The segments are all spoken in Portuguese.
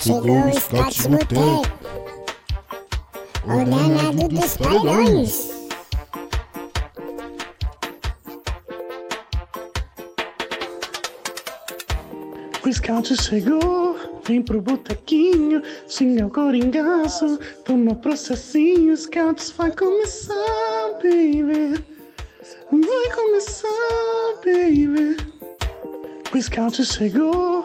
Chegou o Scott Mutê, o danado dos paredões. O scout chegou, vem pro botequinho, xinga o coringaço, toma processinho, scouts vai começar, baby. Vai começar, baby. O scout chegou,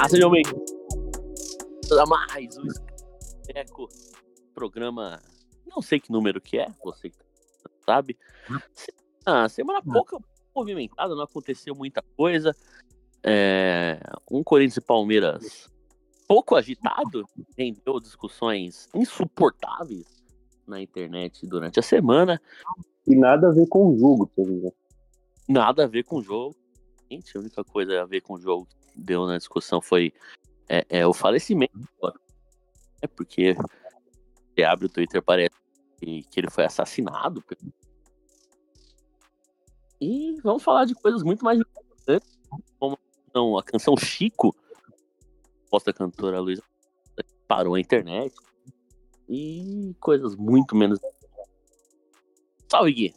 Olá, sejam bem-vindos a mais um Eco, programa, não sei que número que é, você sabe. Ah, semana pouca movimentada, não aconteceu muita coisa. É, um Corinthians e Palmeiras pouco agitado, rendeu discussões insuportáveis na internet durante a semana. E nada a ver com o jogo, tá ligado? Nada a ver com o jogo. A única coisa a ver com o jogo que deu na discussão foi é, é o falecimento. É porque você abre o Twitter parece que, que ele foi assassinado. E vamos falar de coisas muito mais importantes, como não, a canção Chico, posta cantora Luísa, parou a internet. E coisas muito menos. Salve, Gui!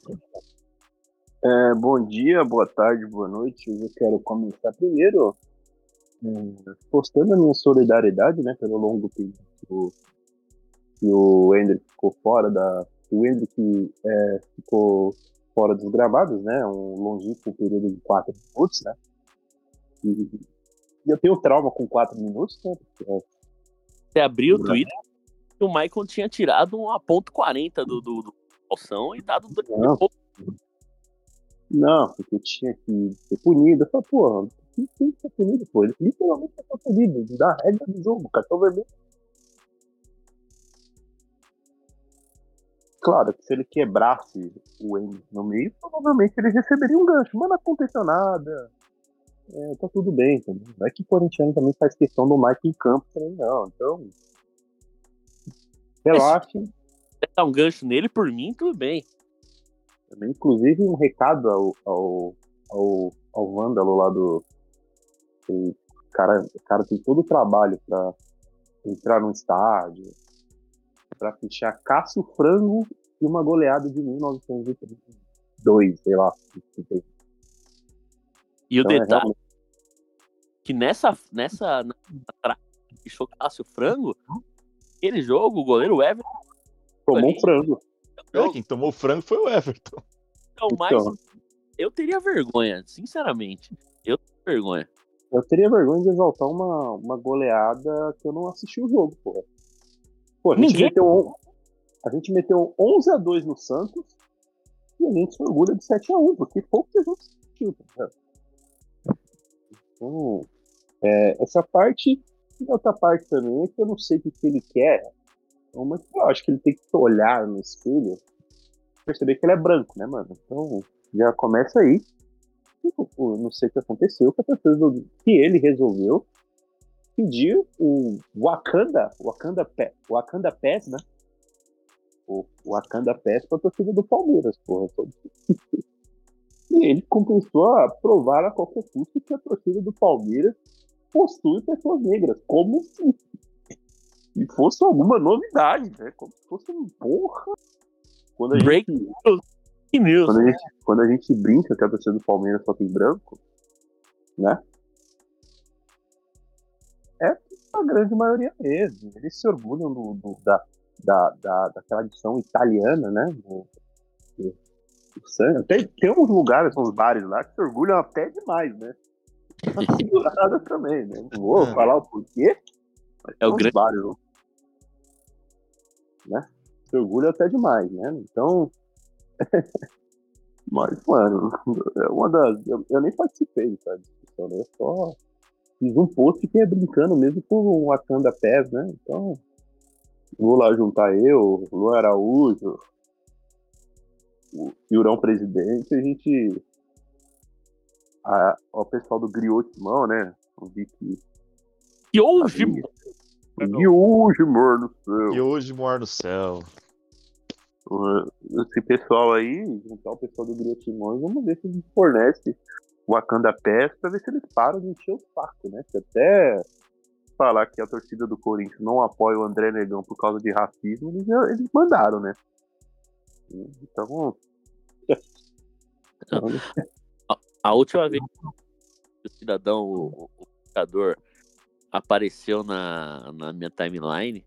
É, bom dia, boa tarde, boa noite. Eu quero começar primeiro é, postando a minha solidariedade, né, pelo longo que o, que o Hendrick ficou fora da. O Hendrick é, ficou fora dos gravados, né, um longínquo período de quatro minutos, né. E, e eu tenho trauma com quatro minutos, né. Você abriu o Twitter e o Michael tinha tirado uma ponto 40 do, do, do calção e dado não. Não, porque tinha que ser punido. Eu falei, pô, que tem que ser punido, pô. Ele literalmente tá punido, da regra do jogo, cartão vermelho. Claro que se ele quebrasse o M no meio, provavelmente ele receberia um gancho, mas não aconteceu nada. É, tá tudo bem, também. Não é que o Corinthians também faz questão do Mike em campo também, não. Então. Relaxe. Se um gancho nele, por mim, tudo bem. Também, inclusive, um recado ao, ao, ao, ao Vândalo lá do, o cara, o cara tem todo o trabalho para entrar no estádio, para fechar Cássio Frango e uma goleada de 1932, sei lá. E então, o é detalhe é realmente... que nessa nessa fechou Cássio Frango, aquele jogo, o goleiro Everton tomou ali, frango. É, quem tomou frango foi o Everton. Então, mas então. eu teria vergonha, sinceramente. Eu teria vergonha. Eu teria vergonha de exaltar uma, uma goleada que eu não assisti o jogo, porra. Pô, a gente, Ninguém... meteu, a gente meteu 11 a 2 no Santos e a gente se orgulha de 7 a 1 porque pouco que a gente assistiu, tá Então, é, essa parte, e outra parte também é que eu não sei o que ele quer, mas eu acho que ele tem que olhar no espelho perceber que ele é branco, né, mano? Então, já começa aí não sei o que aconteceu, que ele resolveu pedir o Wakanda, Wakanda, Wakanda Pass, né? O Wakanda Pass para a torcida do Palmeiras, porra. e ele começou a provar a qualquer custo que a torcida do Palmeiras possui pessoas negras, como se e fosse alguma novidade, né? Como se fosse um porra. Quando a Break gente... News. Quando a, gente, quando a gente brinca que a torcida do Palmeiras só tem branco, né? É a grande maioria mesmo. Eles se orgulham do, do da, da, da, da tradição italiana, né? Do, do, do tem, tem uns lugares, uns bares lá que se orgulham até demais, né? Segurada também, né? Não vou é. falar o porquê. é o grande. Bares, né? esse orgulho até demais, né? Então. Mas, mano, é uma das. Eu, eu nem participei dessa discussão, né? Eu só fiz um post que é brincando mesmo com o Wakanda Pés, né? Então. Vou lá juntar eu, o Luan Araújo, o Yurão Presidente, a gente. A, o pessoal do Griot Mão, né? O Vicky. E hoje, E hoje, mano, no céu. E hoje mora no céu. Esse pessoal aí, juntar o pessoal do Griot Mão, vamos ver se eles fornecem o Wakanda Pass pra ver se eles param de encher o saco, né? Se até falar que a torcida do Corinthians não apoia o André Negão por causa de racismo, eles, eles mandaram, né? Então. a última vez que o cidadão, o, o apareceu na, na minha timeline,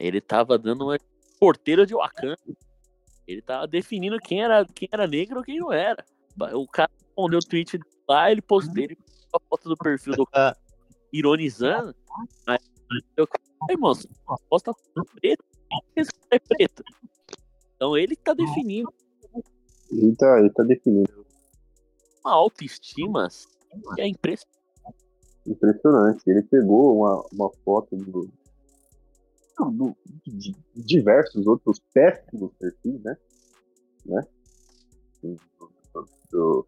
ele tava dando uma porteira de Wakanda. Ele tava definindo quem era, quem era negro ou quem não era. O cara respondeu o tweet lá, ele postou ele a foto do perfil do cara, ironizando. Aí eu falei, moço, a foto tá preta, é preto. Então ele que tá definindo Ele tá, ele tá definindo. uma autoestima que é impressionante. Impressionante. Ele pegou uma, uma foto do, do- de diversos outros péssimos perfis, né? né? Do- do-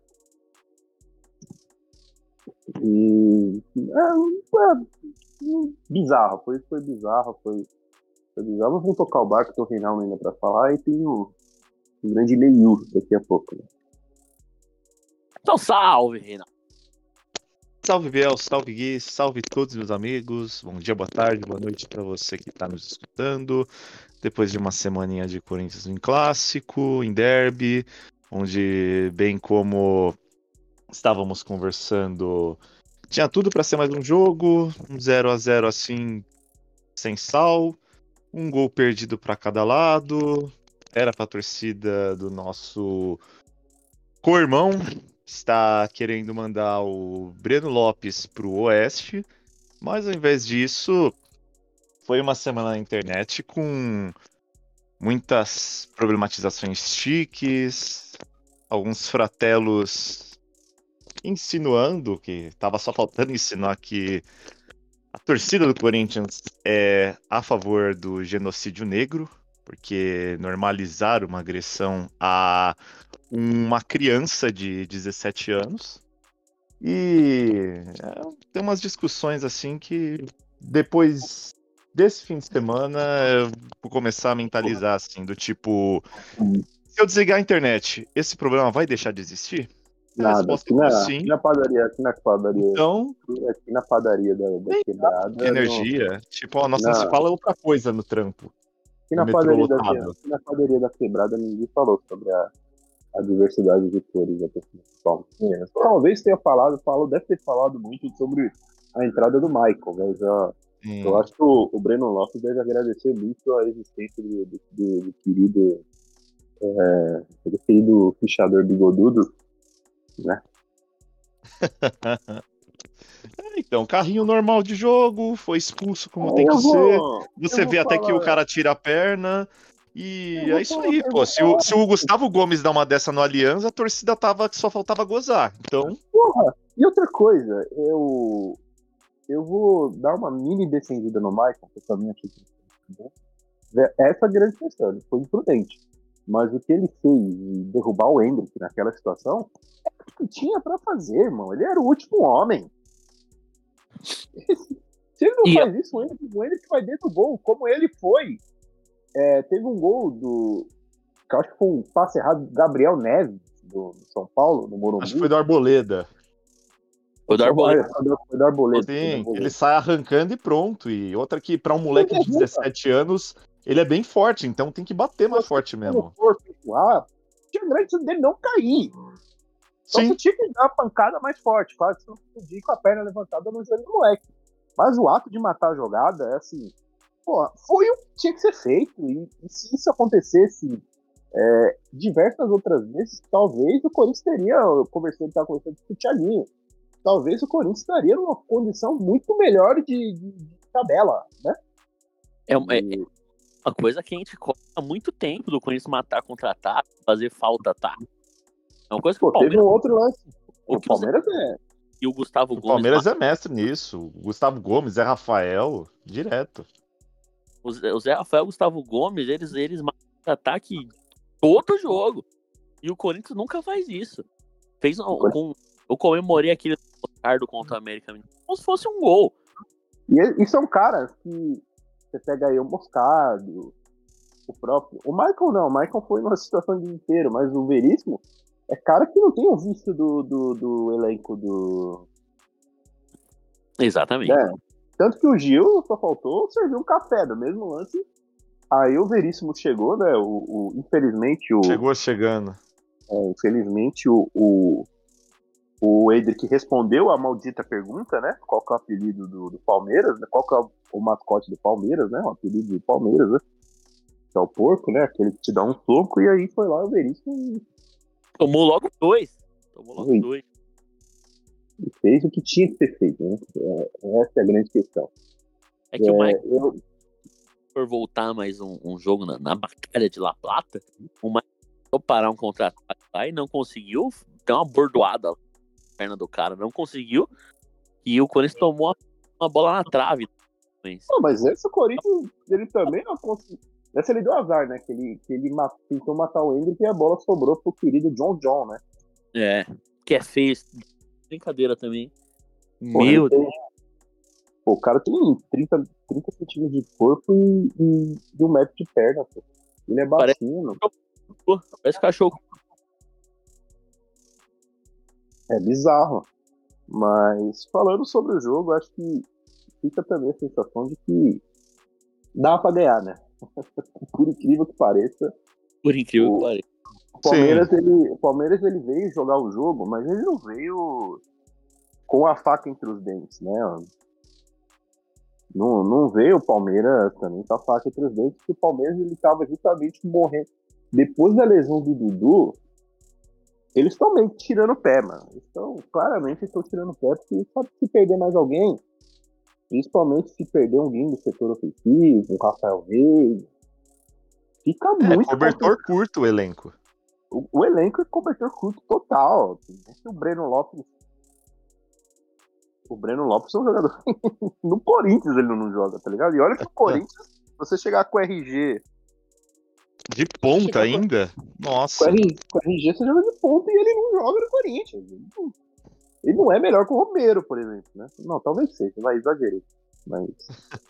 E. É, é, bizarro, foi, foi bizarro, foi, foi bizarro. Mas vamos tocar o barco, tem o Reinaldo ainda pra falar, e tem o, o grande Leiu daqui a pouco. Né? Então salve, Renato. Salve Biel, salve Gui, salve todos meus amigos. Bom dia, boa tarde, boa noite para você que está nos escutando. Depois de uma semaninha de Corinthians em clássico, em derby, onde bem como estávamos conversando, tinha tudo para ser mais um jogo, um 0 a 0 assim sem sal, um gol perdido para cada lado. Era para a torcida do nosso co-irmão está querendo mandar o Breno Lopes pro Oeste, mas ao invés disso, foi uma semana na internet com muitas problematizações chiques, alguns fratelos insinuando que estava só faltando insinuar que a torcida do Corinthians é a favor do genocídio negro, porque normalizar uma agressão a uma criança de 17 anos. E é, tem umas discussões assim que depois desse fim de semana eu vou começar a mentalizar assim, do tipo, se eu desligar a internet, esse problema vai deixar de existir? A Nada, resposta aqui na, é sim. aqui na padaria, aqui na padaria, Então, aqui na padaria da, da quebrada. que energia. Tipo, a nossa Não. se fala outra coisa no trampo. Aqui na, padaria da, aqui na padaria da quebrada ninguém falou sobre a, a diversidade de cores da de Palmeiras. Talvez tenha falado, falou, deve ter falado muito sobre a entrada do Michael, mas ó, Hum, eu acho que o, o Breno Lopes deve agradecer muito a existência do, do, do- do querido é, do querido fichador bigodudo, né? Então, carrinho normal de jogo, foi expulso como Aí tem que eu vou- ser. Você eu vê até que o cara tira a perna. E Eu é isso aí, eu pô. Se o, se o Gustavo Gomes dá uma dessa no Aliança, a torcida tava só faltava gozar. Então, Porra, e outra coisa, eu eu vou dar uma mini descendida no Michael, pessoalmente aqui. né? Essa é a grande questão, ele foi imprudente. Mas o que ele fez de derrubar o Hendrick naquela situação é o que tinha pra fazer, irmão. Ele era o último homem. Se ele não E- faz isso, o Hendrick, o Hendrick vai dentro do gol, como ele foi. É, teve um gol do. que eu acho que foi um passe errado do Gabriel Neves, do do São Paulo, no Morumbi. acho que foi do Arboleda. Foi do Arboleda. Foi do- Arboleda. Sim, ele sai arrancando e pronto. E outra que, pra um moleque de 17 anos, ele é bem forte, então tem que bater mais forte mesmo. Ah, tinha grande chance dele não cair. Só Sim, que tinha que dar uma pancada mais forte, quase que não podia com a perna levantada no joelho do moleque. Mas o ato de matar a jogada é assim, pô, foi o que tinha que ser feito. E, e se isso acontecesse é, diversas outras vezes, talvez o Corinthians teria, eu conversei, estava conversando com o Thiaguinho, talvez o Corinthians estaria numa condição muito melhor de, de- de tabela, né? É, uma- é E- uma coisa que a gente cobra há muito tempo do Corinthians matar contra-ataque, fazer falta tá. É uma coisa que Pô, o teve Palmeiras um outro lance. O O o Palmeiras é. e o Gustavo O Gomes. Palmeiras é mestre nisso. O Gustavo Gomes, é Rafael, direto. O Zé, o Zé Rafael e o Gustavo Gomes, eles, eles matam contra-ataque todo jogo. E o Corinthians nunca faz isso. Fez um, com, eu comemorei aquele Ricardo contra o América como se fosse um gol. E, e são caras que você pega aí o Moscado, o próprio. O Michael não, o Michael foi numa situação de desespero, mas o Veríssimo é cara que não tem o vício do, do, do elenco do. Exatamente. né? Tanto que o Gil só faltou servir um café do mesmo lance. Aí o Veríssimo chegou, né? O, o- infelizmente, o, Chegou chegando. é, infelizmente o, o, o Edric respondeu a maldita pergunta, né? Qual que é o apelido do, do Palmeiras, né? Qual que é o, o mascote do Palmeiras, né? O apelido do Palmeiras, né? Que é o porco, né? Aquele que te dá um soco, e aí foi lá o Veríssimo Tomou logo dois. Tomou logo Ui. dois. E fez o que tinha que ser feito, né? É, essa é a grande questão. É que o É, Mike, eu, for voltar mais um, um jogo na, na batalha de La Plata, o tentou parar um contra-ataque lá e não conseguiu. Deu uma bordoada na perna do cara, não conseguiu. E o Corinthians tomou uma, uma bola na trave. Não, mas esse Corinthians, ele também não conseguiu. Essa ele deu azar, né? Que ele, que ele ma- tentou matar o Hendrick e a bola sobrou pro querido John John, né? É, que é feio. Brincadeira também. Meu tem- Pô, o cara tem 30, 30 centímetros de corpo e, e, e um metro de perna, pô. Ele é Parece- baixinho, Deus, parece cachorro. é bizarro. Mas falando sobre o jogo, acho que fica também a sensação de que dá pra ganhar, né? Por incrível que pareça, Por incrível O- que pareça. O Palmeiras, ele, o Palmeiras ele veio jogar o jogo, mas ele não veio com a faca entre os dentes, né? Não, não veio o Palmeiras também com a faca entre os dentes, porque o Palmeiras ele estava justamente morrendo. Depois da lesão do Dudu, eles estão meio que tirando o pé, mano. Estão, claramente estão tirando o pé, porque sabe se perder mais alguém, principalmente se perder alguém do setor ofensivo, o Rafael Reis, fica É, muito cobertor curto o elenco. O, o elenco é cobertor curto total. O Breno Lopes. O Breno Lopes é um jogador. no Corinthians ele não joga, tá ligado? E olha que o Corinthians, você chegar com o RG. De ponta ainda? Com Nossa. o RG, com o RG você joga de ponta e ele não joga no Corinthians. Ele não, ele não é melhor que o Romero, por exemplo, né? Não, talvez seja, vai exagerei. Mas.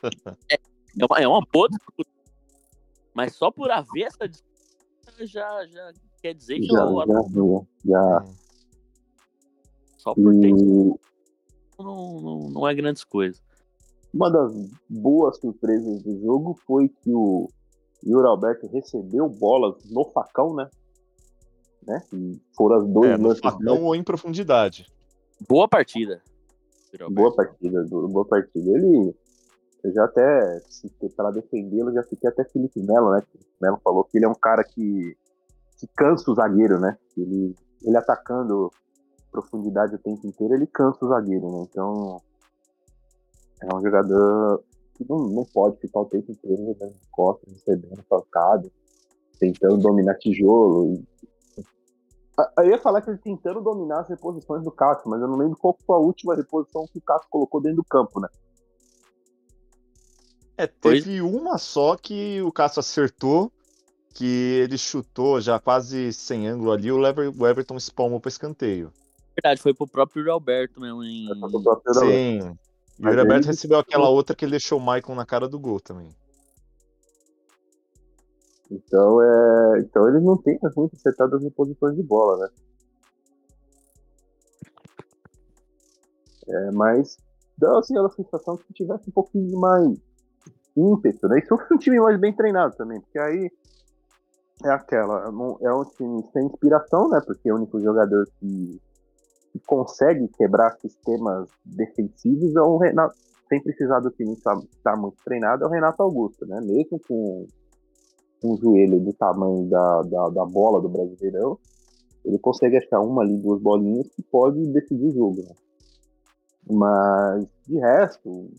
É uma, é uma boa disputa. Mas só por haver essa disputa já, já quer dizer que Já, o já, já, já. só por ter E não, não, não é grandes coisas. uma das boas surpresas do jogo foi que o Yuri Alberto recebeu bolas no facão, né? né? E foram as dois É, no facão ou em profundidade. Boa partida. Boa partida, boa partida. Ele, eu já até, para defendê-lo, já fiquei até Felipe Melo, né? O Melo falou que ele é um cara que, que cansa o zagueiro, né? Ele, ele atacando profundidade o tempo inteiro, ele cansa o zagueiro, né? Então, é um jogador que não, não pode ficar o tempo inteiro jogando de costas, recebendo tocado, tentando dominar tijolo. E- Ah, Eu ia falar que ele tentando dominar as reposições do Cássio, mas eu não lembro qual foi a última reposição que o Cássio colocou dentro do campo, né? É, Pois- teve uma só que o Cássio acertou, que ele chutou já quase sem ângulo ali, o, Lever, o Everton espalmou para escanteio. Verdade, foi pro próprio Alberto mesmo em. Yuri Alberto. Sim. E o Alberto ele- recebeu aquela outra que ele deixou o Maicon na cara do gol também. Então, é... então eles não têm muito acertado as reposições de bola, né? É, mas dá assim, a sensação que tivesse um pouquinho mais ímpeto, né? E se fosse um time mais bem treinado também, porque aí é aquela, não- é um time sem inspiração, né? Porque é o único jogador que, que consegue quebrar sistemas defensivos é o Renato, sem precisar do time estar estar muito treinado, é o Renato Augusto, né? Mesmo com um joelho do tamanho da, da, da bola do Brasileirão, ele consegue achar uma ali, duas bolinhas que pode decidir o jogo, né? Mas, de resto,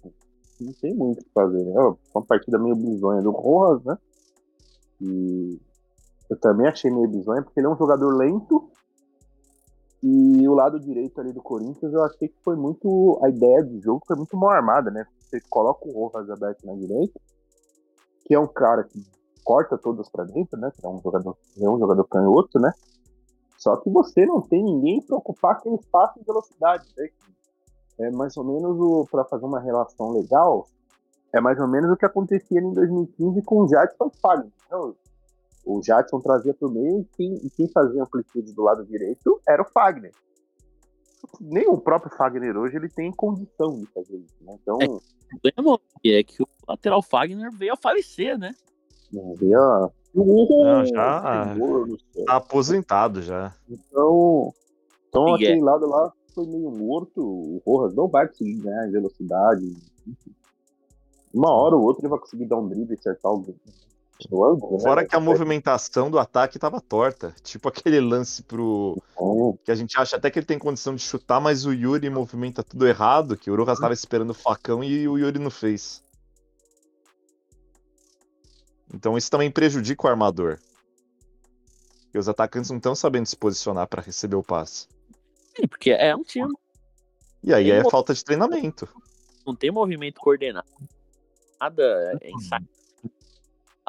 não tem muito o que fazer, né? É uma partida meio bizonha do Rojas, né? E eu também achei meio bizonho, porque ele é um jogador lento. E o lado direito ali do Corinthians, eu achei que foi muito. A ideia do jogo foi muito mal armada, né? Você coloca o Rojas aberto na direita, que é um cara que corta todas para dentro, né? É um jogador, é um jogador canhoto, né? Só que você não tem ninguém para ocupar aquele espaço de velocidade, né? É mais ou menos para fazer uma relação legal, é mais ou menos o que acontecia em 2015 com o Jadson Fagner. Então, o Jadson trazia para o meio e quem, e quem fazia amplitude do lado direito era o Fagner. Nem o próprio Fagner hoje ele tem condição de fazer isso. Né? Então, é, é que o lateral Fagner veio a falecer, né? Veio a... Não, já tá aposentado já. Então, então E é. aquele lado lá foi meio morto. O Rojas não vai conseguir ganhar em velocidade. Uma hora ou outra ele vai conseguir dar um drible e acertar o, o ângulo. né? Fora que a movimentação do ataque tava torta. Tipo aquele lance pro. Então, Que a gente acha até que ele tem condição de chutar, mas o Yuri movimenta tudo errado. Que o Rojas tava esperando o facão e o Yuri não fez. Então isso também prejudica o armador. Porque os atacantes não estão sabendo se posicionar para receber o passe. Sim, porque é um time, E aí Tem é falta de treinamento. não tem movimento coordenado. Nada é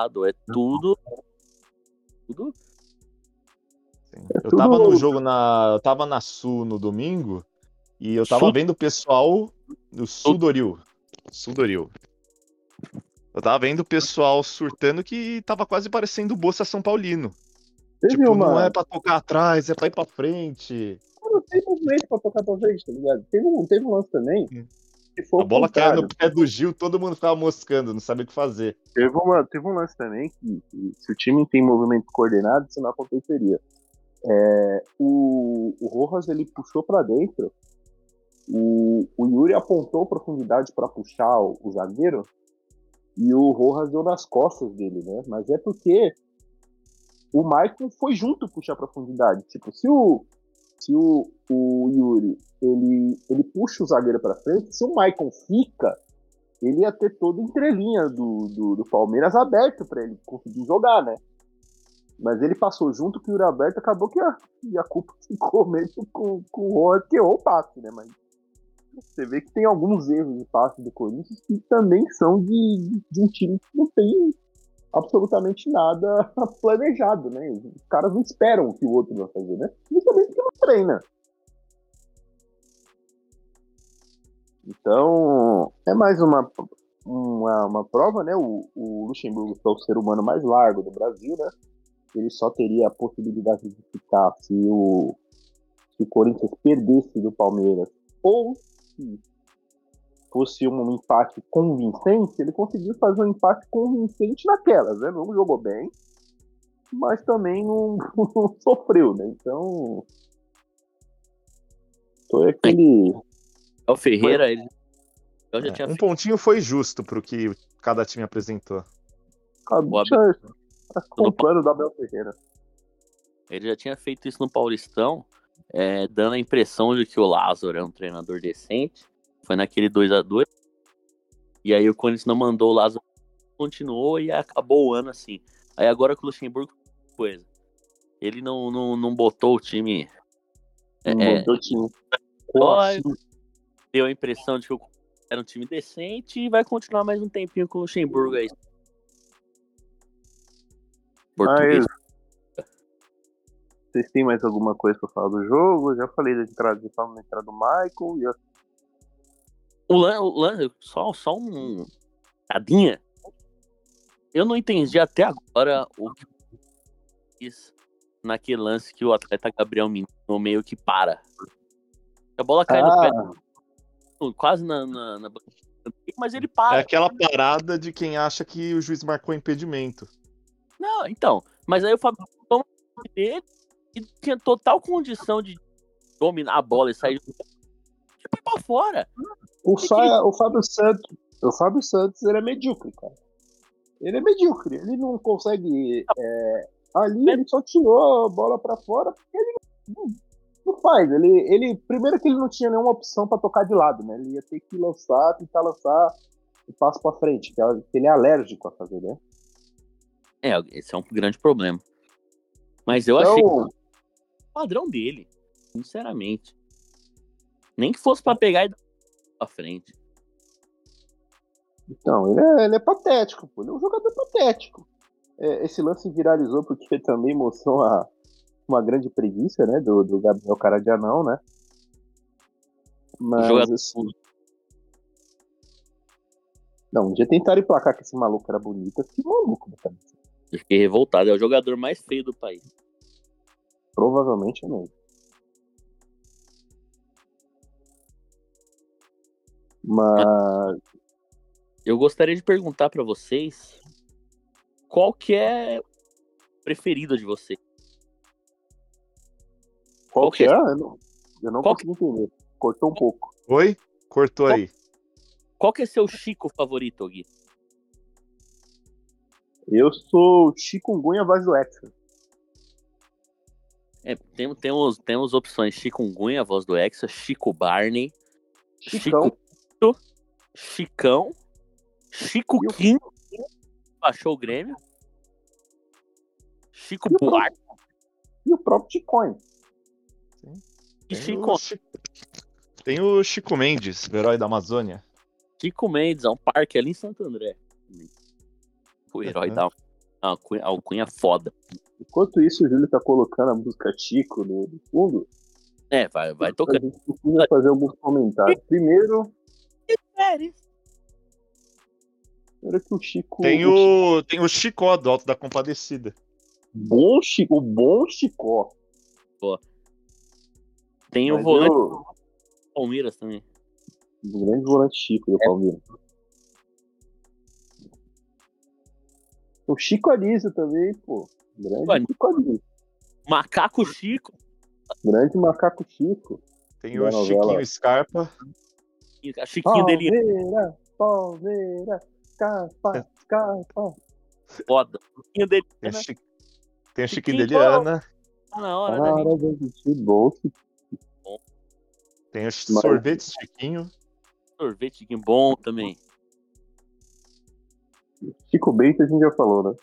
ensaiado, é tudo. Tudo. Sim. Eu tudo- tava no jogo na. Eu tava na Sul no domingo e eu tava Sul? vendo o pessoal do Sudoril. Sudoril. Eu tava vendo o pessoal surtando que tava quase parecendo o Bolsa São Paulino. teve Tipo, uma. não é pra tocar atrás, é pra ir pra frente. Não tem movimento pra tocar pra frente, tá ligado? Teve um, teve um lance também. Hum. A bola caiu no pé do Gil, todo mundo ficava moscando, não sabia o que fazer. Teve, uma, teve um lance também que, que se o time tem movimento coordenado, isso não aconteceria. É, o, o Rojas ele puxou para dentro, o, o Yuri apontou profundidade para puxar o, o zagueiro e o Rojas deu nas costas dele, né? Mas é porque o Maicon foi junto puxar profundidade. Tipo, se o, se o, o Yuri ele, ele puxa o zagueiro para frente, se o Maicon fica, ele ia ter toda a entrelinha do, do, do Palmeiras aberto para ele conseguir jogar, né? Mas ele passou junto que o Yuri aberto acabou que a, e a culpa ficou mesmo com, com o Rojas que errou o passe, né? Mas você vê que tem alguns erros de passe do Corinthians que também são de, de um time que não tem absolutamente nada planejado, né? Os caras não esperam o que o outro vai fazer, né? Principalmente porque não treina. Então, é mais uma, uma, uma prova, né? O, o Luxemburgo é o ser humano mais largo do Brasil, né? Ele só teria a possibilidade de ficar se o, se o Corinthians perdesse do Palmeiras ou se fosse um empate convincente, ele conseguiu fazer um empate convincente naquelas, né? Não jogou bem, mas também não, não sofreu, né? Então. Foi aquele. É o Ferreira, ele. Eu já É, tinha um feito pontinho foi justo pro que cada time apresentou. Ah, Boa, já- tá comprando da Abel Ferreira. Ele já tinha feito isso no Paulistão, é, dando a impressão de que o Lázaro é um treinador decente. Foi naquele 2 a 2 E aí o Corinthians não mandou o Lázaro, continuou e acabou o ano assim. Aí agora com o Luxemburgo, coisa. Ele não, não, não botou o time. É, Não é, botou time. Olha, deu a impressão de que o era um time decente e vai continuar mais um tempinho com o Luxemburgo aí. Português. Mas, vocês têm mais alguma coisa pra falar do jogo? Eu já falei da entrada, já falamos da entrada do Michael. O Lan, o Lan só, só um. Tadinha. Eu não entendi até agora o que fiz naquele lance que o atleta Gabriel Menino meio que para. A bola cai no pé, do- quase na, na, na mas ele É para. aquela parada de quem acha que o juiz marcou impedimento. Não, então. Mas aí o Fábio toma dele e tinha total condição de dominar a bola e sair do e foi pra fora. O, Que Fa- o Fábio Santos, o Fábio Santos, ele é medíocre, cara. Ele é medíocre. Ele não consegue. é, ali ele só tirou a bola pra fora porque ele não, não faz. Ele, ele primeiro que ele não tinha nenhuma opção pra tocar de lado, né? Ele ia ter que lançar, tentar lançar o passo pra frente, que é- que ele é alérgico a fazer, né? É, esse é um grande problema. Mas eu achei Então, o padrão dele, sinceramente. Nem que fosse pra pegar e dar pra frente. então ele, é, ele é patético, pô. Ele é um jogador patético. É, esse lance viralizou porque também mostrou uma, uma grande preguiça, né? Do, do Gabriel Caradianão, né? Mas, Jogador- assim, não, um dia tentaram emplacar que esse maluco era bonito. fiquei maluco, cara. Eu fiquei revoltado. É o jogador mais feio do país. Provavelmente é mesmo. Mas Eu gostaria de perguntar pra vocês qual que é o preferido de vocês. qual Qual que que é? é? Eu não, eu não Qual consegui entender. Cortou um pouco. Oi? Cortou aí. Qual que é seu Chico favorito, Gui? Eu sou Chikungunya voz do Hexa. É, tem, temos, temos opções Chikungunya, a voz do Hexa, Chico Barney, Chicão. Chico Chicão, Chico E o- Kim, baixou o Grêmio, Chico E o Buarque E o próprio Chicoin. e Tem Chico, o Chico... Tem o Chico Mendes, o herói da Amazônia. Chico Mendes, é um parque ali em Santo André. O herói Uhum. da alcunha, alcunha foda. Enquanto isso, o Júlio tá colocando a música Chico no fundo. É, vai, vai A tocando. gente precisa fazer alguns comentários. Primeiro, primeiro que o Chico. Tem o, tem o Chicó do Alto da Compadecida. bom Chico, o bom Chicó. Tem o Mas volante eu- do Palmeiras também. O grande volante Chico do Palmeiras. O Chico Anísio também, pô. Grande Chico Anísio. Chico Anísio. Macaco Chico. Grande macaco Chico. Tem o novela. Chiquinho Scarpa. A Chiquinho dele Palmeira, Palmeira, capa, capa. foda. Chiquinho dele Tem o, né? Chi... tem o Chiquinho Chiquinho. Deliana. tá na hora, né, de existir bolso. Tem o Mas- Sorvete Chiquinho. Sorvete Chiquinho bom também. Chico Bento a gente já falou, né?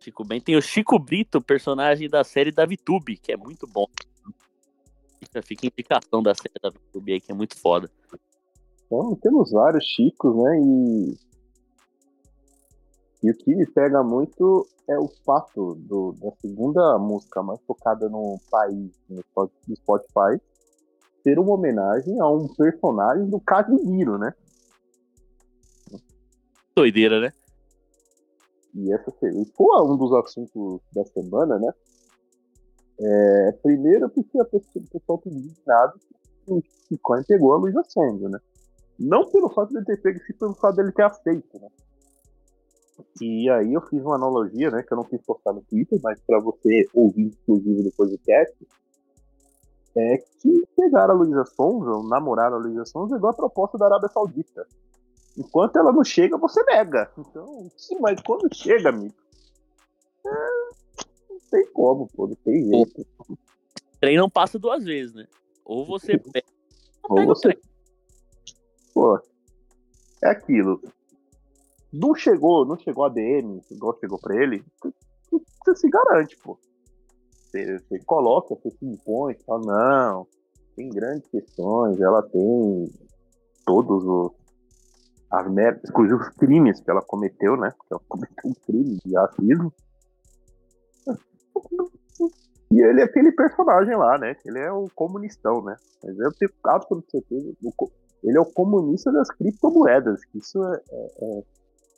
Chico bem. Tem o Chico Brito, personagem da série da VTube, que é muito bom. Fica, fica indicação da série da VTube aí, que é muito foda. Então, temos vários Chicos, né? E, e o que me pega muito é o fato do, da segunda música mais tocada no país, no Spot- no Spotify, ser uma homenagem a um personagem do Casimiro, né? Doideira, né? E essa foi um dos assuntos da semana, né? É, primeiro porque a pessoa, o pessoal tá indignado que o Bitcoin pegou a Luísa Sonza, né? Não pelo fato dele ter pego, sim pelo fato dele ter aceito, né? E aí eu fiz uma analogia, né? Que eu não quis postar no Twitter, mas para você ouvir exclusivo do podcast, é que pegar a Luísa Sonza, namorar a Luísa Sonza, é igual a proposta da Arábia Saudita. Enquanto ela não chega, você nega. Então, sim, mas quando chega, amigo, é, tem como, pô, não tem jeito. Trem não passa duas vezes, né? Ou você pega, ou pega o você. trem. Pô, é aquilo. Não chegou, não chegou a DM, igual chegou pra ele, você- você se garante, pô. Você, você coloca, você se impõe, você fala, não, tem grandes questões, ela tem todos os as merdas, inclusive os crimes que ela cometeu, né? Porque ela cometeu um crime de racismo. E ele é aquele personagem lá, né? Ele é o comunistão, né? Mas eu tenho absoluta certeza. Ele é o comunista das criptomoedas. que Isso é,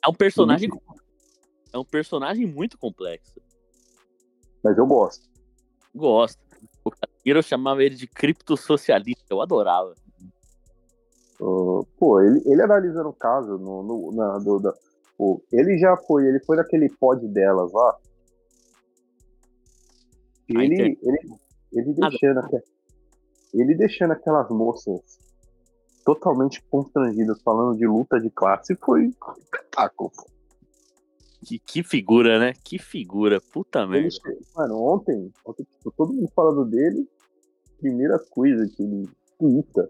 É um personagem. É um personagem muito complexo. mas eu gosto. Gosto. O Casimiro chamava ele de criptossocialista. Eu adorava. Uh, pô, ele, ele analisando o caso no, no- na, do, da- pô, ele já foi, ele foi naquele pod delas lá. Ele, ele, ele deixando aque- ele deixando aquelas moças totalmente constrangidas falando de luta de classe foi um espetáculo. Que, que figura, né? Que figura. Puta Ele merda. Mano, ontem, ontem tipo, todo mundo falando dele, primeira coisa que ele twitta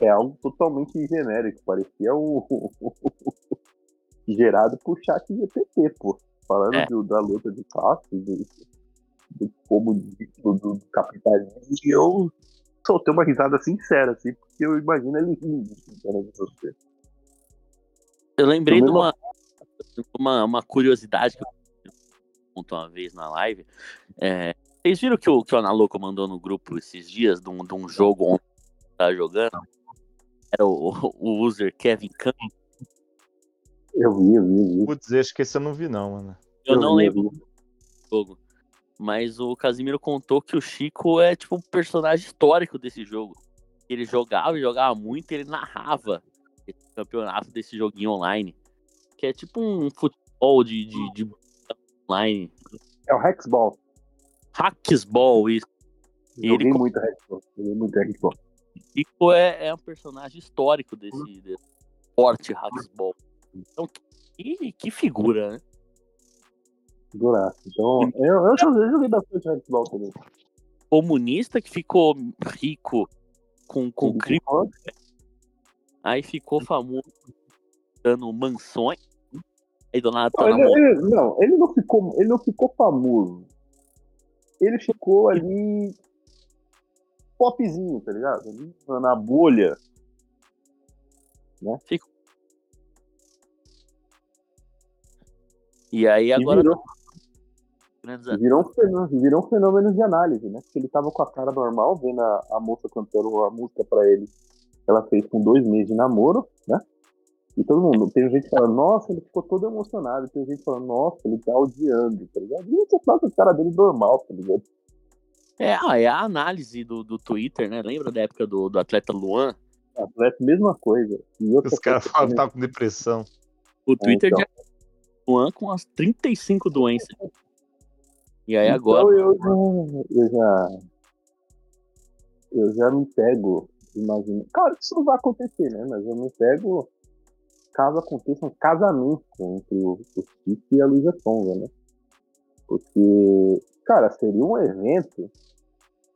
é algo totalmente genérico, parecia o gerado por chat GPT, pô. falando É. do- da luta de classes, do, do comunismo, do, capitalismo, e eu soltei uma risada sincera, assim, porque eu imagino ele rindo, sinceramente, de você. Eu lembrei de uma, uma, uma curiosidade que eu contou uma vez na live. É, vocês viram que o, que o Analoco mandou no grupo esses dias de um, de um jogo onde ele tava jogando? Era o, o user Kevin Khan. Eu vi, eu vi, eu vi. Putz, acho que esse eu não vi, não, mano. Eu Eu não vi, lembro do jogo. Mas o Casimiro contou que o Chico é tipo um personagem histórico desse jogo. Ele jogava e jogava muito e ele narrava esse campeonato desse joguinho online. Que é tipo um futebol de, de, de online. É o Hexball. Hacksball, isso. Joguei ele co- muito Hexball. Joguei muito Hexball. Chico é, é um personagem histórico desse, desse esporte Hacksball. Então, que, que figura, né? Duraço. Então, eu, eu, joguei, eu joguei bastante Hexball também. Comunista que ficou rico com, com crime, aí ficou famoso dando mansões. Aí do nada tá Não, ele, ele- não, ele não ficou, ele não ficou famoso. Ele ficou ali popzinho, tá ligado? Ali na bolha. E aí E agora virou, grandes virou, um fenômeno, virou um fenômeno de análise, né? Porque ele tava com a cara normal, vendo a, a moça cantando a música pra ele. Ela fez com dois meses de namoro, né? E todo mundo, tem gente falando, nossa, ele ficou todo emocionado. Tem gente falando, nossa, ele tá odiando, tá ligado? E você fala com a cara dele normal, tá ligado? É, ah, é a análise do, do Twitter, né? Lembra da época do, do atleta Luan? Atleta, mesma coisa. E Os caras falam que tá com depressão. O Twitter então. de Luan com as 35 doenças. E aí Então agora. eu já, eu já. Eu já me pego, imagino. Claro que isso não vai acontecer, né? Mas eu me pego caso aconteça um casamento entre o, Chico e a Luísa Sonza, né? Porque, cara, seria um evento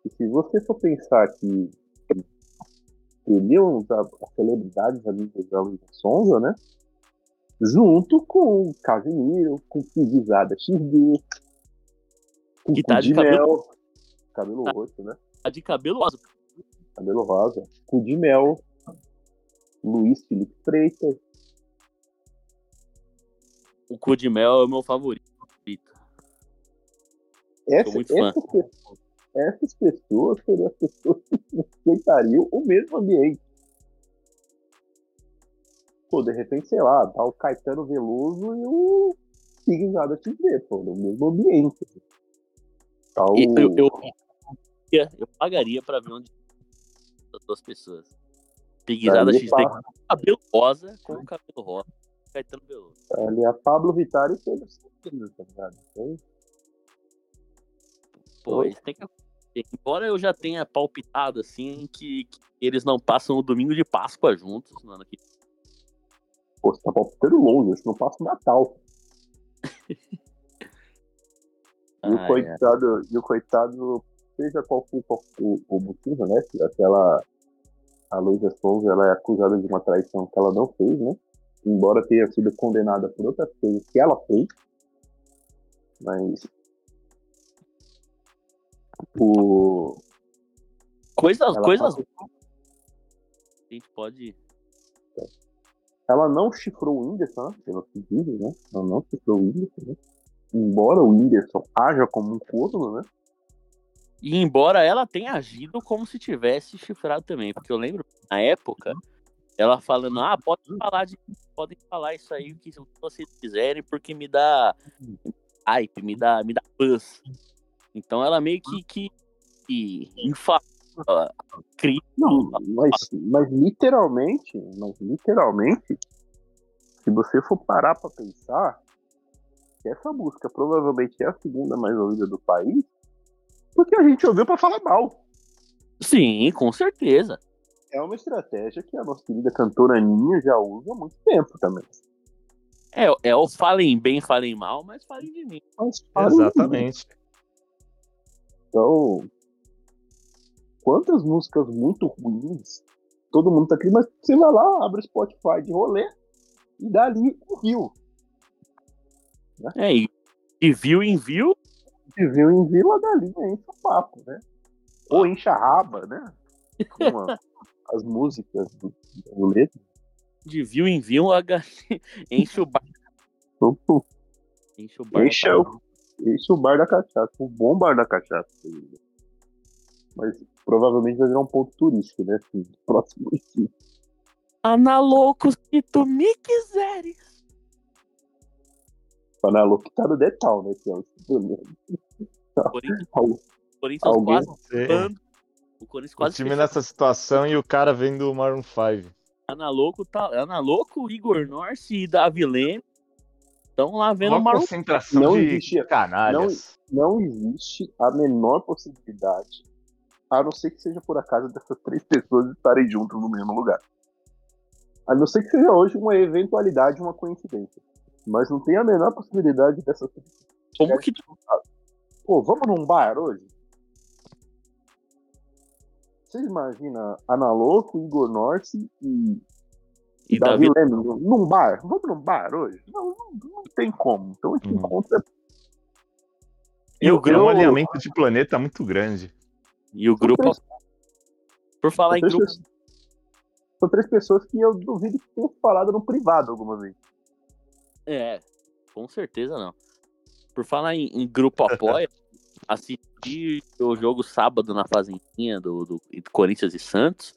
que se você for pensar que teriam as celebridades amigas da Luísa Sonza, né? Junto com o Casimiro, com o Guizada XD, com Que tá de cu cabelo- mel, cabelo roxo, né? Tá de cabelo rosa. Cabelo rosa, cu de mel, Luiz Felipe Freitas, O cu de mel é o meu favorito. Essa- muito fã. essas, pessoas, essas pessoas seriam as pessoas que respeitariam o mesmo ambiente. Pô, de repente, sei lá, tá o Caetano Veloso e o Guizada XD, pô, no mesmo ambiente. Tá o... Eu, eu, eu, eu pagaria pra ver onde as duas pessoas. Piguizada tá- com cabelo rosa com o cabelo rosa. Caetano Veloso. Ali a Pablo Vittar e Pedro Santana, tá ligado? Então, Pô, isso tem que. Embora eu já tenha palpitado assim que, que eles não passam o domingo de Páscoa juntos no ano que Pô, você tá palpitando longe, que não passa o Natal. E o Ai, ai. coitado, e o coitado, seja qual for o, o motivo, né? que Aquela. A Luísa Souza, ela é acusada de uma traição que ela não fez, né? Embora tenha sido condenada por outras coisas que ela fez. Mas. O. Coisas, coisas. fala- A gente pode. ela não chifrou o Whindersson, né? pelo que dizem, né? Ela não chifrou o Whindersson, né? Embora o Whindersson haja como um corno, né? E embora ela tenha agido como se tivesse chifrado também, porque eu lembro na época ela falando: "Ah, podem falar de podem falar isso aí o que vocês quiserem porque me dá hype, me dá me dá buzz". Então ela meio que que, que Não, mas, mas literalmente, mas literalmente, se você for parar pra pensar, que essa música provavelmente é a segunda mais ouvida do país, porque a gente ouviu pra falar mal. Sim, com certeza. É uma estratégia que a nossa querida cantora Aninha já usa há muito tempo também. É, é o falem bem, falem mal, mas falem de mim. Mas para aí, Exatamente. Então, quantas músicas muito ruins todo mundo tá aqui, mas você vai lá, abre o Spotify de rolê e dá ali um rio. É, e De viu em viu, De viu em Vila da linha, enche o papo, né? Ou enche a raba, né? A- as músicas do, do letra. de viu em viu, a galinha enche o bar. Enche o bar. Enche o, enche o bar da cachaça, o bom bar da cachaça. Mas provavelmente vai virar um ponto turístico, né? Assim, próximo sim. Ana louco se tu me quiseres. Panalô que tá no detal, né? Que é o Corinthians, Al- Corinthians Alguém- quase. O Corinthians O quase time fechou. nessa situação e o cara vem do Maroon 5. Ana Louco, tá, Ana Louco, Igor Norce e Davi Leme estão lá vendo o Uma Maroon. concentração Não de existia- canalhas. Não existe a menor possibilidade, a não ser que seja por acaso dessas três pessoas estarem juntas no mesmo lugar. A não ser que seja hoje uma eventualidade, uma coincidência. Mas não tem a menor possibilidade dessas três Como que Pô, vamos num bar hoje? Você imagina Ana Louco, Igor Norte e, e Davi Davi Leme num- bar? Vamos num bar hoje? Não, não, não tem como. Então a gente Uhum. encontra. e o É um grupo alinhamento de planeta muito grande. e o grupo três- por falar São em três, grupo, pessoas, são três pessoas que eu duvido que tenham falado no privado alguma vez. É, com certeza não. Por falar em, em grupo apoia, assisti o jogo sábado na fazendinha do, do, do Corinthians e Santos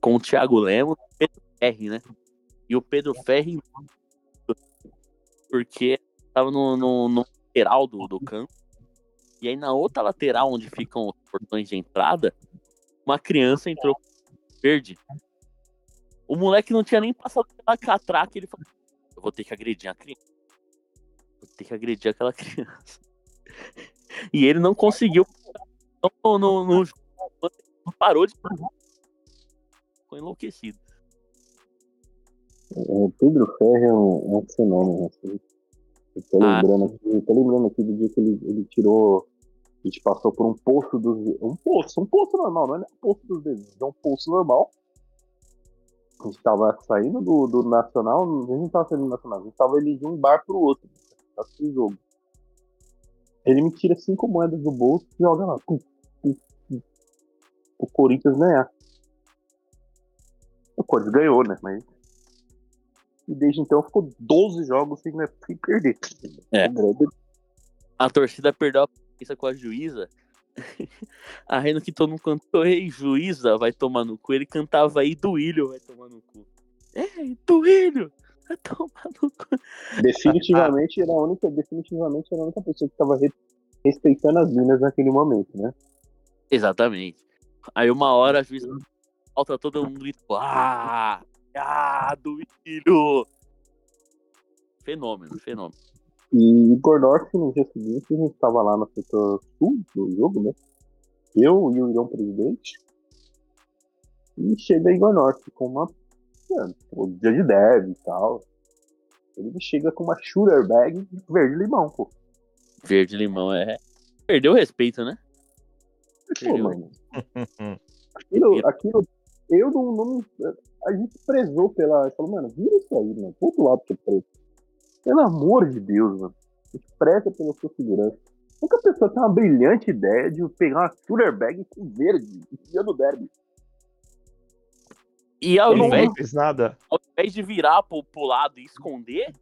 com o Thiago Lemos e o Pedro Ferri, né? E o Pedro Ferri porque tava no, no, no lateral do, do campo. E aí na outra lateral, onde ficam os portões de entrada, uma criança entrou verde. O moleque não tinha nem passado pela catraca, ele falou, eu vou ter que agredir a criança. Vou ter que agredir aquela criança. E ele não conseguiu. No, no, no jogo, não parou de. Ficou enlouquecido. O Pedro Ferre é um, um fenômeno. Assim. Eu tô Ah. lembrando, aqui, tô lembrando aqui do dia que ele, ele tirou. A gente passou por um poço dos. Um poço, um poço normal, não é um poço dos dedos, é um poço normal. A gente tava saindo do, do Nacional, a gente não tava saindo do Nacional, a gente tava indo de um bar pro outro. Assim, jogo. Ele me tira cinco moedas do bolso e joga lá. Pum, pum, pum. O Corinthians ganhar. O Corinthians ganhou, né? Mas e desde então ficou 12 jogos sem, sem perder. É. A torcida perdeu a paciência com a juíza. A Reno que todo mundo cantou, ei, juíza, vai tomar no cu. Ele cantava aí, Duílio vai tomar no cu. Ei, Duílio, vai tomar no cu. Definitivamente era a única, definitivamente era a única pessoa que estava respeitando as minas naquele momento, né? Exatamente. Aí uma hora a juíza falta todo mundo gritou, ah, ah, Duílio. Fenômeno, fenômeno. E Igor Norte, no dia seguinte, a gente estava lá no setor sul do jogo, né? Eu e o Irão Presidente. E chega Igor Norte com uma. mano, pô, dia de dev e tal. Ele chega com uma shooter bag verde-limão, pô. Verde limão é. Perdeu o respeito, né? Pô, mano. Aquilo, aquilo, eu não, não. A gente prezou pela. Falou, mano, vira isso aí, mano. Pro outro lado que é preto. Pelo amor de Deus, mano. A gente preza pela sua segurança. Nunca a pessoa tem uma brilhante ideia de pegar uma shooter bag com verde e dia no derby. E ao Ele invés, não fez nada. ao invés de virar pro, pro lado e esconder,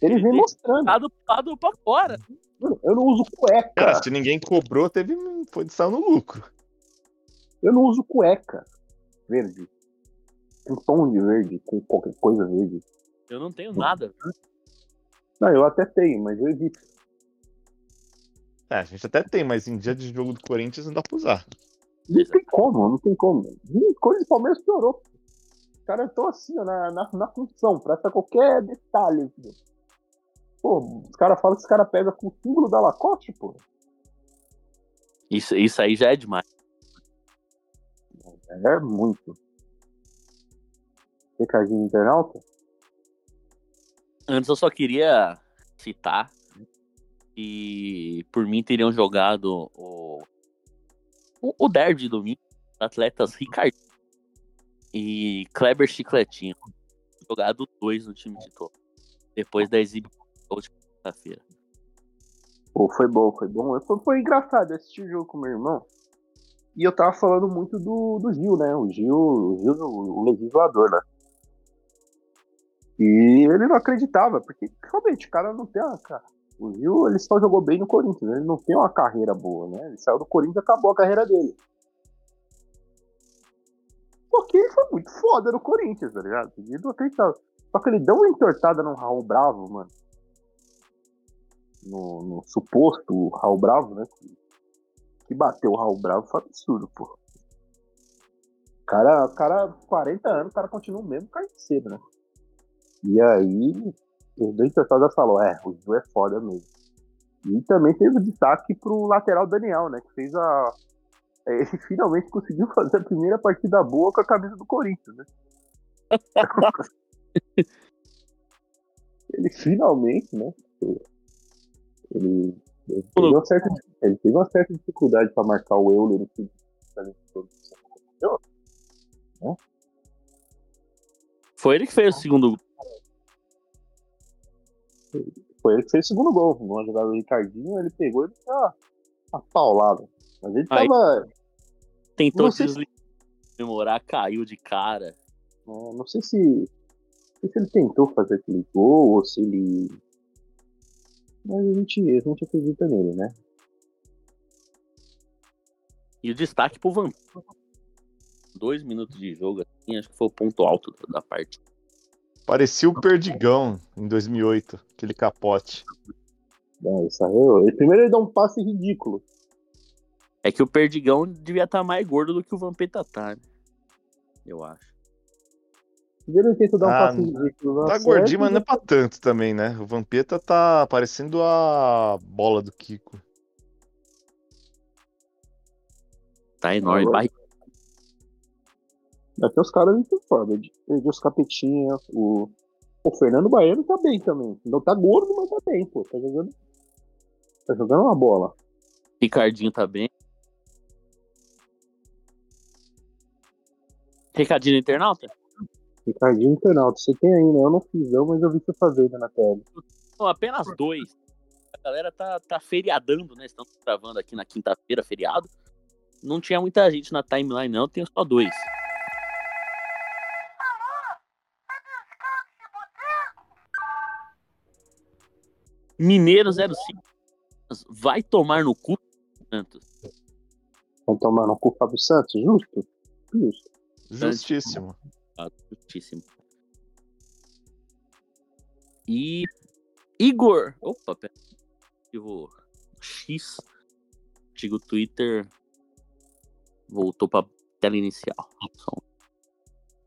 Ele vem Ele- mostrando. lado pro lado pra fora. Mano, eu não uso cueca. Cara, se ninguém cobrou, teve. Foi saiu no lucro. Eu não uso cueca verde. Com tom de verde, com qualquer coisa verde. Eu não tenho nada. Não, eu até tenho, mas eu evito. É, a gente até tem, mas em dia de jogo do Corinthians não dá pra usar. Não tem como, não tem como. E Coisa do Palmeiras piorou. Os caras estão assim, ó, na, na, na função, presta qualquer detalhe. assim. Pô, os caras falam que os caras pegam com o símbolo da Lacoste, pô. Isso, isso aí já é demais. É muito. Recadinho internauta? Antes eu só queria citar que por mim teriam jogado o, o, o derby de atletas Ricardo e Kleber Chicletinho. Jogado dois no time titular. Depois da exibição da última quinta-feira. Pô, foi bom, foi bom. Foi, foi engraçado eu assisti o jogo com meu irmão. E eu tava falando muito do, do Gil, né? O Gil, o Gil, o legislador, né? E ele não acreditava, porque realmente o cara não tem uma. O Gil ele só jogou bem no Corinthians, ele não tem uma carreira boa, né? Ele saiu do Corinthians e acabou a carreira dele. Porque ele foi muito foda no Corinthians, tá ligado? Ele não acreditava. Só que ele deu uma entortada no Raul Bravo, mano. No, no suposto Raul Bravo, né? Que, que bateu o Raul Bravo foi absurdo, pô. Cara, cara, 40 anos, o cara continua o mesmo carniceiro, né? E aí, os dois torcedores falou, é, o Gil é foda mesmo. E também teve destaque pro lateral Daniel, né? Que fez a. Ele finalmente conseguiu fazer a primeira partida boa com a camisa do Corinthians, né? ele finalmente, né? Ele, ele, teve uma certa, ele teve uma certa dificuldade para marcar o Euler no fim do Foi ele que fez o segundo. Foi ele que fez o segundo gol. Numa jogada do Ricardinho, ele pegou e deu uma, paulada. Mas ele Aí. tava. Tentou se- comemorar, caiu de cara. é, não sei se. Não sei se ele tentou fazer aquele gol ou se ele. Mas a gente, a gente acredita nele, né? E o destaque pro Van. Dois minutos de jogo, assim, acho que foi o ponto alto da parte. Parecia o Perdigão em 2008, aquele capote. É, isso aí, primeiro ele dá um passe ridículo. É que o Perdigão devia estar mais gordo do que o Vampeta tá, né? Eu acho. Primeiro ele tenta dar um Ah, passe ridículo. não Tá gordinho, mas não é pra tanto também, né? O Vampeta tá parecendo a bola do Kiko. Tá enorme. Barriga. Até os caras forma. Perdi os capetinhas. O, o Fernando Baiano tá bem também. Não tá gordo, mas tá bem, pô. Tá jogando. Tá jogando uma bola. Ricardinho tá bem. Recadinho do internauta? Ricardinho Internauta, você tem aí, né? Eu não fiz, não, mas eu vi você fazendo na tela. Não, apenas dois. A galera tá, tá feriadando, né? Estamos gravando aqui na quinta-feira, feriado. Não tinha muita gente na timeline, não. Tenho só dois. Mineiro 05. Vai tomar no cu, Santos. Vão tomar no cu Fábio Santos, justo? Justo. Justíssimo. Justíssimo. E Igor. Opa, pera. Arquivo X. Antigo Twitter. Voltou pra tela inicial.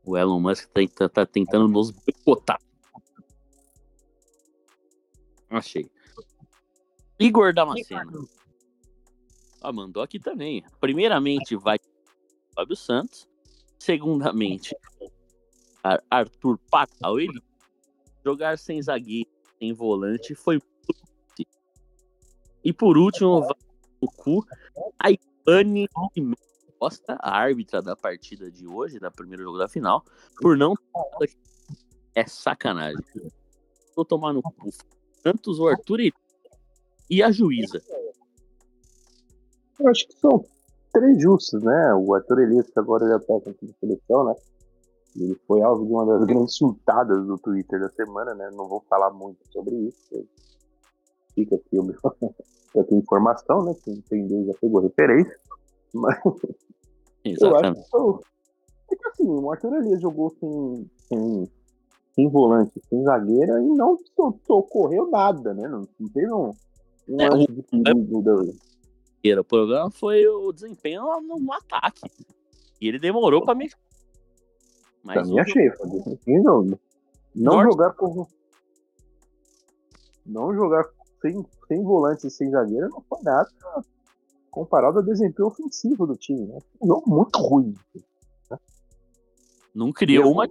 O Elon Musk tá, tá tentando nos boicotar. Achei. Igor Damasceno. Ah, mandou aqui também. Primeiramente, vai Fábio Santos. Segundamente, Ar- Arthur Pacal. Ele jogar sem zagueiro, sem volante, foi. E por último, vai no cu, a Ivane Costa, a árbitra da partida de hoje, da primeiro jogo da final, por não é sacanagem. Vou tomar no cu. Santos, o Arthur e, e a juíza. Eu acho que são três justos, né? O Arthur Elias, que agora ele é técnico de seleção, né? Ele foi alvo de uma das grandes surtadas do Twitter da semana, né? Não vou falar muito sobre isso. Fica aqui o meu. Eu tenho informação, né? Quem entendeu já pegou referência. Mas eu acho Exatamente. que. É que assim, o Arthur Elias jogou sem, sem, sem volante, sem zagueira e não so- socorreu nada, né? Não, não teve um, um É, o- de perigo O problema foi o desempenho no, ataque. E ele demorou pra mexer. Mas Também o- achei, não, não Norte- jogar com. Não jogar sem, sem volante e sem zagueiro não foi nada comparado ao desempenho ofensivo do time, né? Um jogo muito ruim. não criou uma.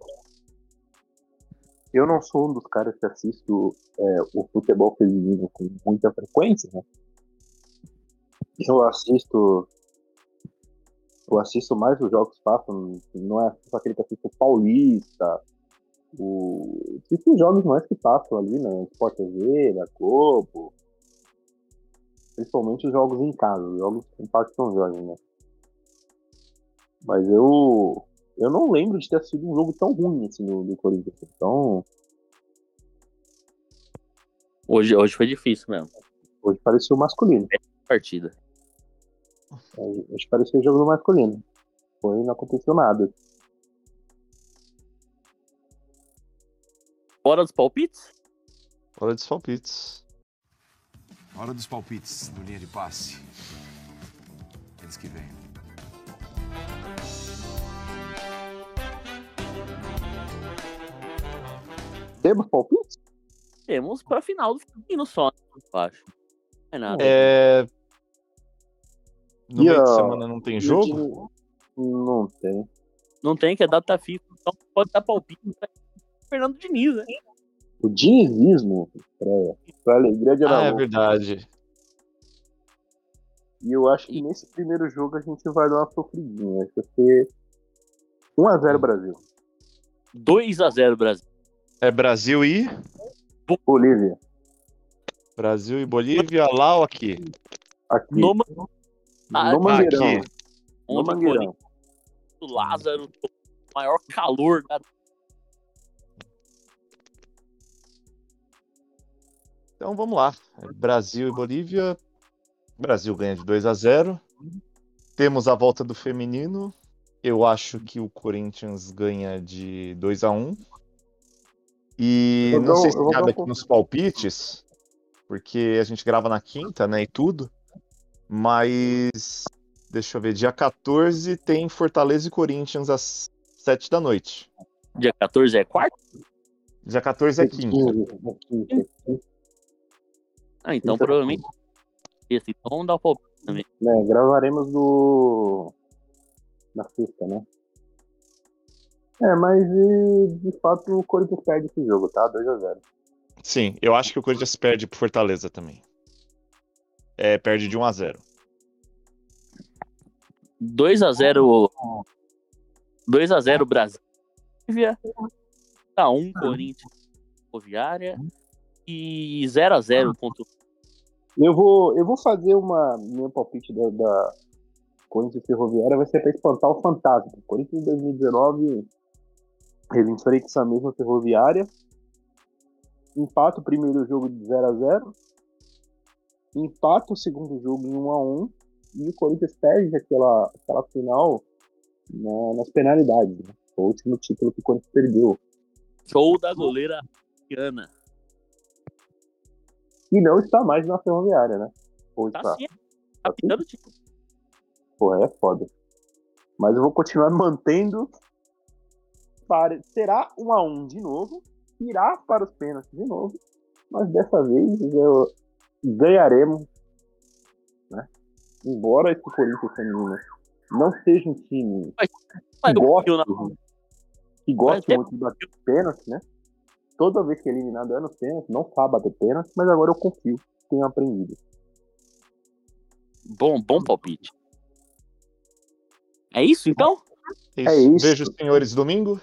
Eu não sou um dos caras que assisto é, o futebol feminino com muita frequência, né? Eu assisto. Eu assisto mais os jogos que passam, não é só aquele que assiste o Paulista, o. Os jogos mais que passam ali na Sport TV, na Globo. Principalmente os jogos em casa, os jogos que impactam Jorge, né? Mas eu. Eu não lembro de ter sido um jogo tão ruim assim do, do Corinthians. Então, Hoje, hoje foi difícil mesmo. hoje pareceu masculino. Partida. Hoje parecia jogo do masculino. Foi, não aconteceu nada. Bora dos palpites? Hora dos palpites. Hora dos palpites no linha de passe. Eles que vêm. Temos palpite? Temos pra final do feminino só, né, eu acho. Não é nada. É... No E meio de a- semana não tem jogo? Não tem. Não tem que é data FIFA, então pode dar palpite pra Fernando Diniz, né? O dinizismo, pra, pra alegria de Ah, é Araújo. verdade. E eu acho que nesse primeiro jogo a gente vai dar uma sofridinha. Vai ser 1x0 Brasil. 2x0 Brasil. É Brasil e Bolívia. Brasil e Bolívia, lá ou aqui? Aqui. No, Ah, no Mangueirão. aqui. No Mangueirão. O Lázaro, o maior calor da Então vamos lá. Brasil e Bolívia. Brasil ganha de 2 a 0. Temos a volta do feminino. Eu acho que o Corinthians ganha de 2 a 1. E Eu não sei se cabe aqui nos palpites, porque a gente grava na quinta, né, e tudo. Mas deixa eu ver, dia 14 tem Fortaleza e Corinthians às 7 da noite. dia 14 é quarto? Dia 14 é quinta. Ah, então Quinta. provavelmente esse. Então vamos dar o palpite. É, gravaremos do. Na sexta, né? É, mas de fato o Corinthians perde esse jogo, tá? 2x0. Sim, eu acho que o Corinthians perde pro Fortaleza também. É, perde de 1 a 0. 2x0 2x0 Brasil. Tá 1 Corinthians Roviária. E 0x0 contra o Eu vou, eu vou fazer uma. Meu palpite da, da Corinthians Ferroviária vai ser pra espantar o fantasma. Corinthians em 2019, ele enfrenta essa mesma ferroviária. Empata o primeiro jogo de 0x0. Empata o segundo jogo em 1x1. E o Corinthians perde aquela, aquela final na- nas penalidades. Né? O último título que o Corinthians perdeu. show da goleira Ana. E não está mais na ferroviária, né? Ou Tá está? sim, tá pintando o título. Porra, é foda. Mas eu vou continuar mantendo. Para... Será um a um de novo. Irá para os pênaltis de novo. Mas dessa vez eu... ganharemos. Né? Embora esse Corinthians feminino não seja um time Mas que Brasil na- que muito de bater pênalti, né? Toda vez que é eliminado é nos pênaltis, não sabe bater pênalti, mas agora eu confio, tenho aprendido. Bom, bom palpite. É isso então? Isso. É isso. Vejo os senhores domingo.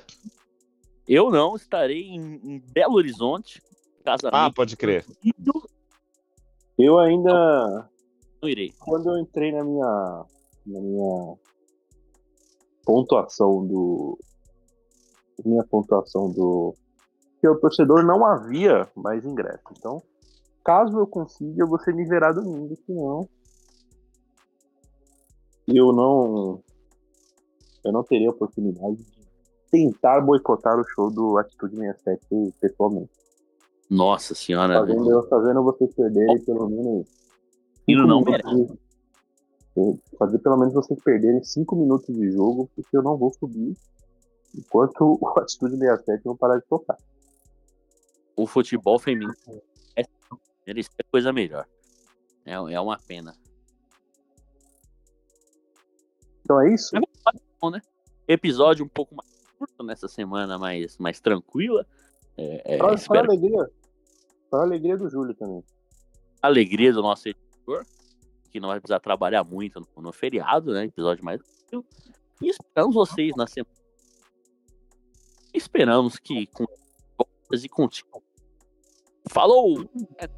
Eu não estarei em, em Belo Horizonte. Ah, Casamento. pode crer. Eu ainda não irei. quando eu entrei na minha, na minha pontuação do. Minha pontuação do. Que o torcedor não havia mais ingresso. Então, caso eu consiga, eu vou ser me verá domingo. Senão, eu não. Eu não teria oportunidade de tentar boicotar o show do Atitude 67 pessoalmente. Nossa senhora. velho. Fazendo, eu fazendo vocês perderem pelo menos. Cinco não eu Fazer pelo menos vocês perderem 5 minutos de jogo, porque eu não vou subir enquanto o Atitude 67 não parar de tocar. O futebol feminino é, merecia coisa melhor. É, é uma pena. Então é isso? Episódio um pouco mais curto nessa semana, mais, mais tranquila. É, é, Para a espero alegria. Para a alegria do Júlio também. a alegria do nosso editor, que não vai precisar trabalhar muito no, no feriado, né? Episódio mais tranquilo. E esperamos vocês na semana. Esperamos que com e contigo. Falou! É